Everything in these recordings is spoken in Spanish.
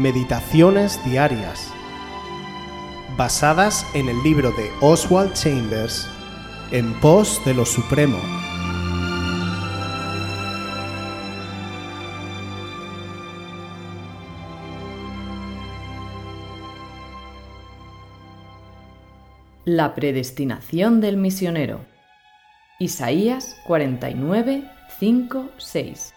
Meditaciones Diarias, basadas en el libro de Oswald Chambers, En pos de lo Supremo. La predestinación del misionero. Isaías 49, 5, 6.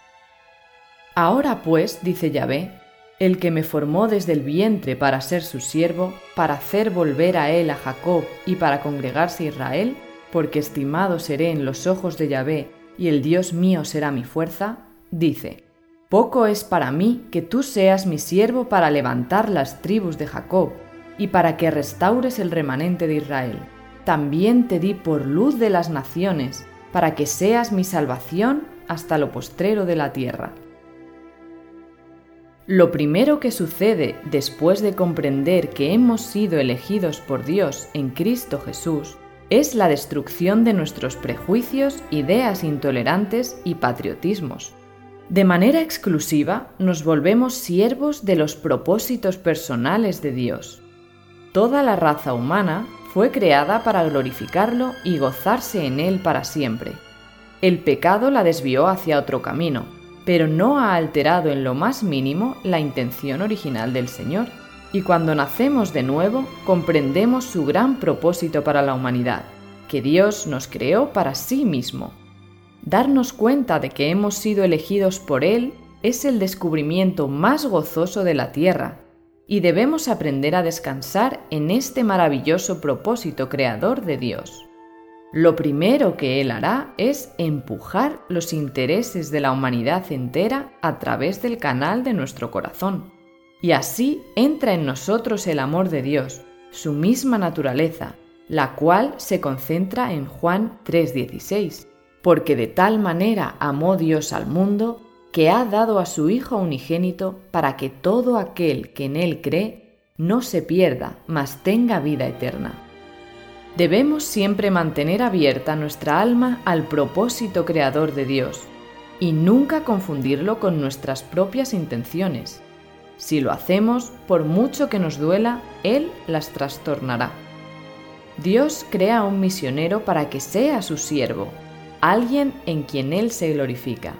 Ahora pues, dice Yahvé, el que me formó desde el vientre para ser su siervo, para hacer volver a él a Jacob y para congregarse Israel, porque estimado seré en los ojos de Yahvé y el Dios mío será mi fuerza, dice, Poco es para mí que tú seas mi siervo para levantar las tribus de Jacob y para que restaures el remanente de Israel. También te di por luz de las naciones, para que seas mi salvación hasta lo postrero de la tierra. Lo primero que sucede después de comprender que hemos sido elegidos por Dios en Cristo Jesús es la destrucción de nuestros prejuicios, ideas intolerantes y patriotismos. De manera exclusiva nos volvemos siervos de los propósitos personales de Dios. Toda la raza humana fue creada para glorificarlo y gozarse en él para siempre. El pecado la desvió hacia otro camino, pero no ha alterado en lo más mínimo la intención original del Señor, y cuando nacemos de nuevo comprendemos su gran propósito para la humanidad, que Dios nos creó para sí mismo. Darnos cuenta de que hemos sido elegidos por Él es el descubrimiento más gozoso de la tierra, y debemos aprender a descansar en este maravilloso propósito creador de Dios lo primero que Él hará es empujar los intereses de la humanidad entera a través del canal de nuestro corazón. Y así entra en nosotros el amor de Dios, su misma naturaleza, la cual se concentra en Juan 3:16, porque de tal manera amó Dios al mundo que ha dado a su Hijo unigénito para que todo aquel que en Él cree no se pierda, mas tenga vida eterna. Debemos siempre mantener abierta nuestra alma al propósito creador de Dios y nunca confundirlo con nuestras propias intenciones. Si lo hacemos, por mucho que nos duela, Él las trastornará. Dios crea a un misionero para que sea su siervo, alguien en quien Él se glorifica.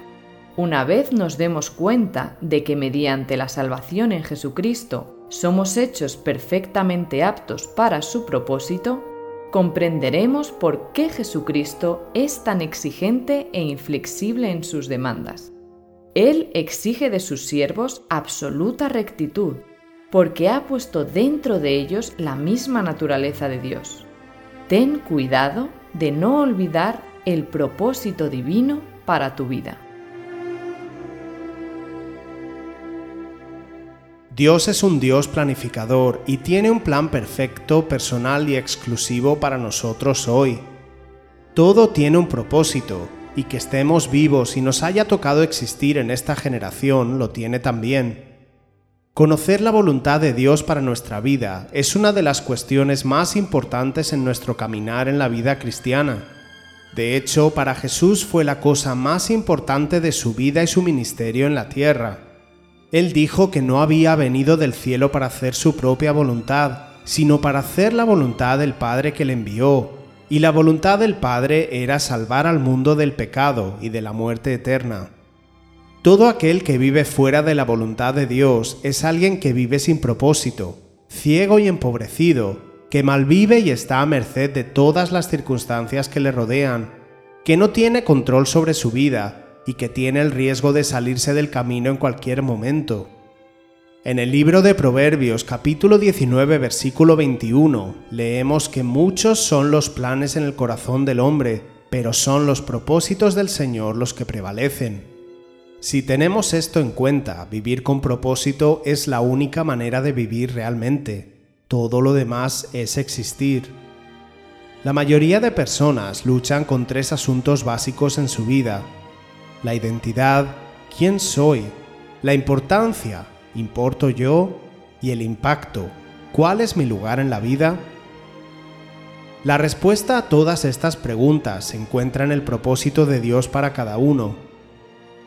Una vez nos demos cuenta de que mediante la salvación en Jesucristo somos hechos perfectamente aptos para su propósito, comprenderemos por qué Jesucristo es tan exigente e inflexible en sus demandas. Él exige de sus siervos absoluta rectitud, porque ha puesto dentro de ellos la misma naturaleza de Dios. Ten cuidado de no olvidar el propósito divino para tu vida. Dios es un Dios planificador y tiene un plan perfecto, personal y exclusivo para nosotros hoy. Todo tiene un propósito, y que estemos vivos y nos haya tocado existir en esta generación lo tiene también. Conocer la voluntad de Dios para nuestra vida es una de las cuestiones más importantes en nuestro caminar en la vida cristiana. De hecho, para Jesús fue la cosa más importante de su vida y su ministerio en la tierra. Él dijo que no había venido del cielo para hacer su propia voluntad, sino para hacer la voluntad del Padre que le envió, y la voluntad del Padre era salvar al mundo del pecado y de la muerte eterna. Todo aquel que vive fuera de la voluntad de Dios es alguien que vive sin propósito, ciego y empobrecido, que malvive y está a merced de todas las circunstancias que le rodean, que no tiene control sobre su vida y que tiene el riesgo de salirse del camino en cualquier momento. En el libro de Proverbios capítulo 19 versículo 21 leemos que muchos son los planes en el corazón del hombre, pero son los propósitos del Señor los que prevalecen. Si tenemos esto en cuenta, vivir con propósito es la única manera de vivir realmente. Todo lo demás es existir. La mayoría de personas luchan con tres asuntos básicos en su vida, la identidad, quién soy, la importancia, importo yo, y el impacto, cuál es mi lugar en la vida. La respuesta a todas estas preguntas se encuentra en el propósito de Dios para cada uno.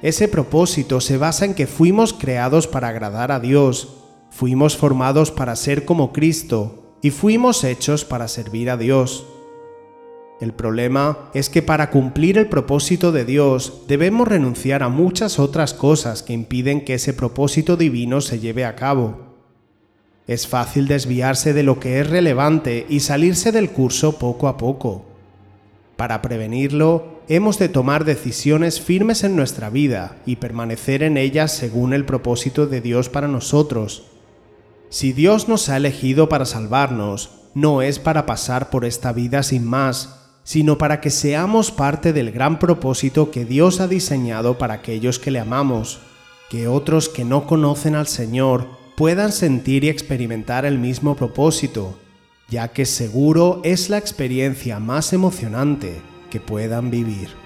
Ese propósito se basa en que fuimos creados para agradar a Dios, Fuimos formados para ser como Cristo y fuimos hechos para servir a Dios. El problema es que para cumplir el propósito de Dios debemos renunciar a muchas otras cosas que impiden que ese propósito divino se lleve a cabo. Es fácil desviarse de lo que es relevante y salirse del curso poco a poco. Para prevenirlo, hemos de tomar decisiones firmes en nuestra vida y permanecer en ellas según el propósito de Dios para nosotros. Si Dios nos ha elegido para salvarnos, no es para pasar por esta vida sin más, sino para que seamos parte del gran propósito que Dios ha diseñado para aquellos que le amamos, que otros que no conocen al Señor puedan sentir y experimentar el mismo propósito, ya que seguro es la experiencia más emocionante que puedan vivir.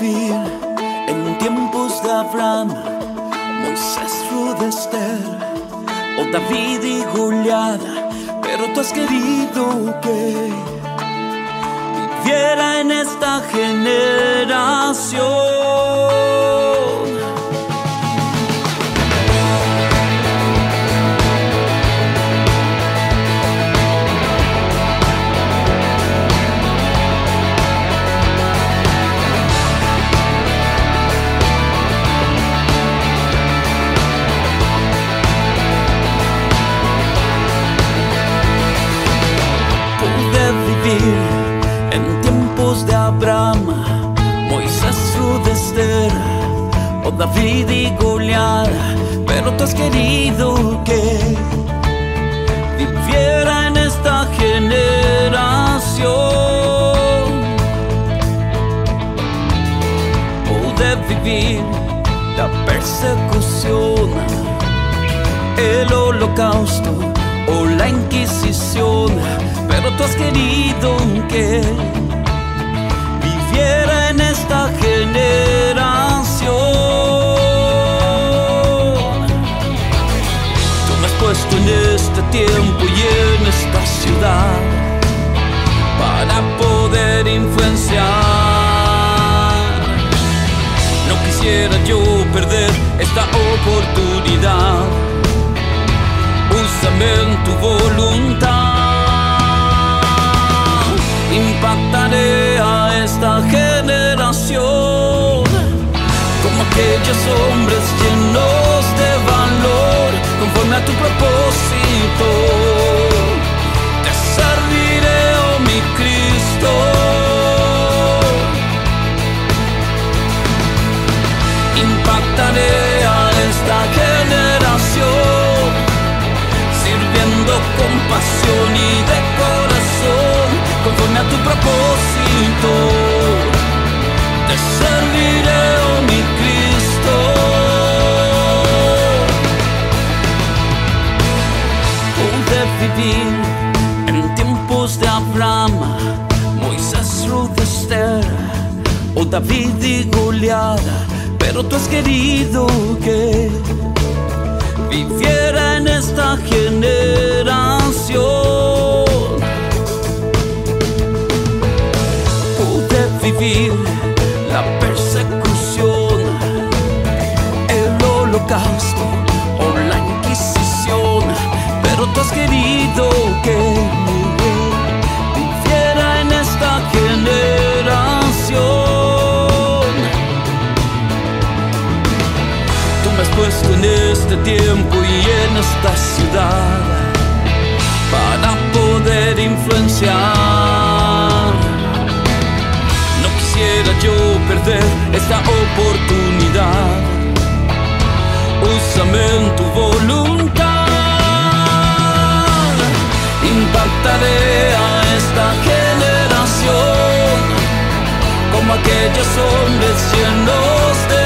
vivir en tiempos de Abraham, Moisés, Rudester o David y Goliat, pero tú has querido que viviera en esta generación. Pero tú has querido que viviera en esta generación. Pude vivir la persecución, el holocausto o la inquisición, pero tú has querido que aquellos en tiempos de Abraham, Moisés, Ruth, Esther o David y Goliat, pero tú has querido que viviera en esta generación. pido que me en esta generación. Tú me has puesto en este tiempo y en esta ciudad para poder influenciar. No quisiera yo perder esta oportunidad. Úsame en tu voluntad. A esta generación como aquellos hombres llenos de